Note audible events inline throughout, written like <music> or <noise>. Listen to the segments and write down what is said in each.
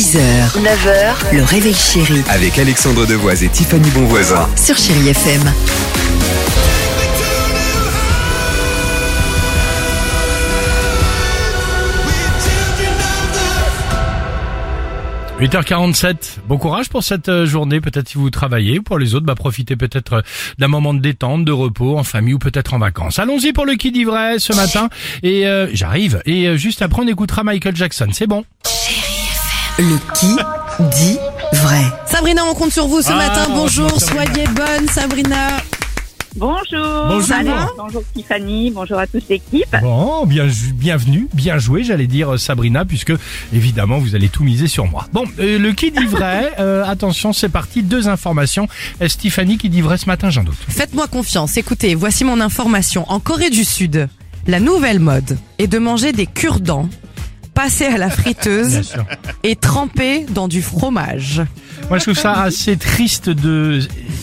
6h, 9h, le réveil chéri. Avec Alexandre Devoise et Tiffany Bonvoisin. sur Chéri FM. – 8h47, bon courage pour cette euh, journée, peut-être si vous travaillez, pour les autres, bah, profitez peut-être euh, d'un moment de détente, de repos, en famille ou peut-être en vacances. Allons-y pour le qui dit vrai ce matin, et euh, j'arrive, et euh, juste après on écoutera Michael Jackson, c'est bon Le qui dit vrai. Sabrina, on compte sur vous ce Ah, matin. Bonjour, soyez bonne, Sabrina. Bonjour. Bonjour. Bonjour Tiffany, bonjour à toute l'équipe. Bon, bien, bienvenue, bien joué, j'allais dire euh, Sabrina, puisque évidemment vous allez tout miser sur moi. Bon, euh, le qui dit vrai, <laughs> euh, attention, c'est parti, deux informations. Euh, Stéphanie qui dit vrai ce matin, j'en doute? Faites-moi confiance. Écoutez, voici mon information. En Corée du Sud, la nouvelle mode est de manger des cure-dents passés à la friteuse et trempés dans du fromage. Moi, je trouve ça assez triste de,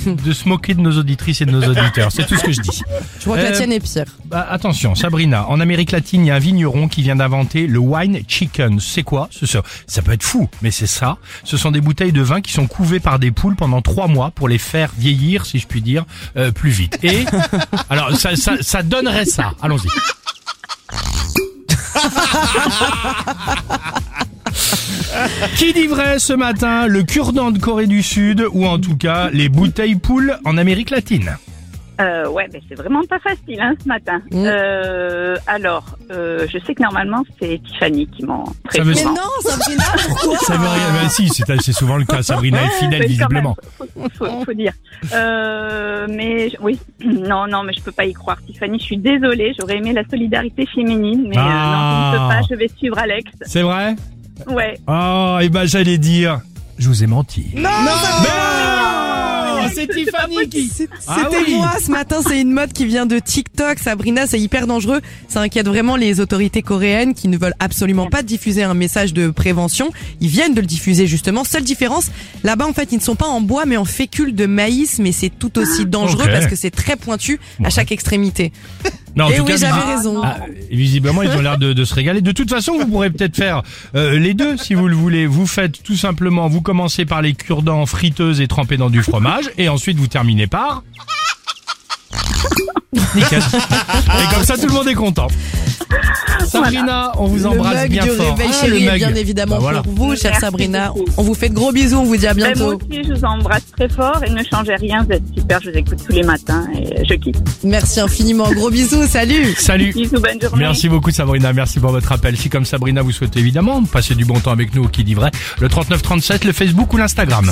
de se moquer de nos auditrices et de nos auditeurs. C'est tout ce que je dis. Je crois que Euh, la tienne est pire. Bah, attention, Sabrina, en Amérique latine, il y a un vigneron qui vient d'inventer le wine chicken. C'est quoi? Ce, ça, ça peut être fou, mais c'est ça. Ce sont des bouteilles de vin qui sont couvées par des poules pendant trois mois pour les faire vieillir, si je puis dire, euh, plus vite. Et <laughs> alors, ça, ça, ça donnerait ça. Allons-y. <laughs> Qui dit vrai ce matin Le cure-dent de Corée du Sud ou en tout cas les bouteilles poules en Amérique latine? Euh, ouais, mais c'est vraiment pas facile hein, ce matin. Mm. Euh, alors, euh, je sais que normalement c'est Tiffany qui m'en Ça veut- Mais prévient. non, Sabrina, pourquoi Ça veut rien. Bah, si, c'est souvent le cas. Sabrina est fidèle Mais quand même, visiblement. faut, faut- faut dire. Euh, mais je- oui, <clears throat> non, non, mais je peux pas y croire, Tiffany. Je suis désolée. J'aurais aimé la solidarité féminine, mais euh, non, Ah. je ne peux pas. Je vais suivre Alex. C'est vrai? Ouais. Oh, et ben j'allais dire, je vous ai menti. Non, Mais c'est Tiffany qui. Ah C'était oui. moi ce matin, c'est une mode qui vient de TikTok. Sabrina, c'est hyper dangereux. Ça inquiète vraiment les autorités coréennes qui ne veulent absolument pas diffuser un message de prévention. Ils viennent de le diffuser justement. Seule différence, là-bas en fait, ils ne sont pas en bois mais en fécule de maïs, mais c'est tout aussi dangereux Ok. parce que c'est très pointu à chaque extrémité. Non, en Et tout oui, cas, j'avais raison. Ah, visiblement, ils ont l'air de, de se régaler. De toute façon, vous pourrez peut-être faire euh, les deux si vous le voulez. Vous faites tout simplement, vous commencez par les cure-dents friteuses et trempées dans du fromage, et ensuite vous terminez par. <laughs> Nickel. Et comme ça, tout le monde est content. Sabrina, on vous embrasse le bien du fort. réveil Ah, le mug. bien évidemment Bah, voilà. pour vous, chère Merci Sabrina. beaucoup. On vous fait de gros bisous, on vous dit à moi bientôt. aussi, je vous embrasse très fort et ne changez rien. Vous êtes super. Je vous écoute tous les matins et je kiffe. Merci infiniment, gros bisous, salut. Salut. Bisous, bonne journée. Merci beaucoup Sabrina, merci pour votre appel. Si comme Sabrina vous souhaitez évidemment passer du bon temps avec nous qui dit vrai, le 3937, le Facebook ou l'Instagram.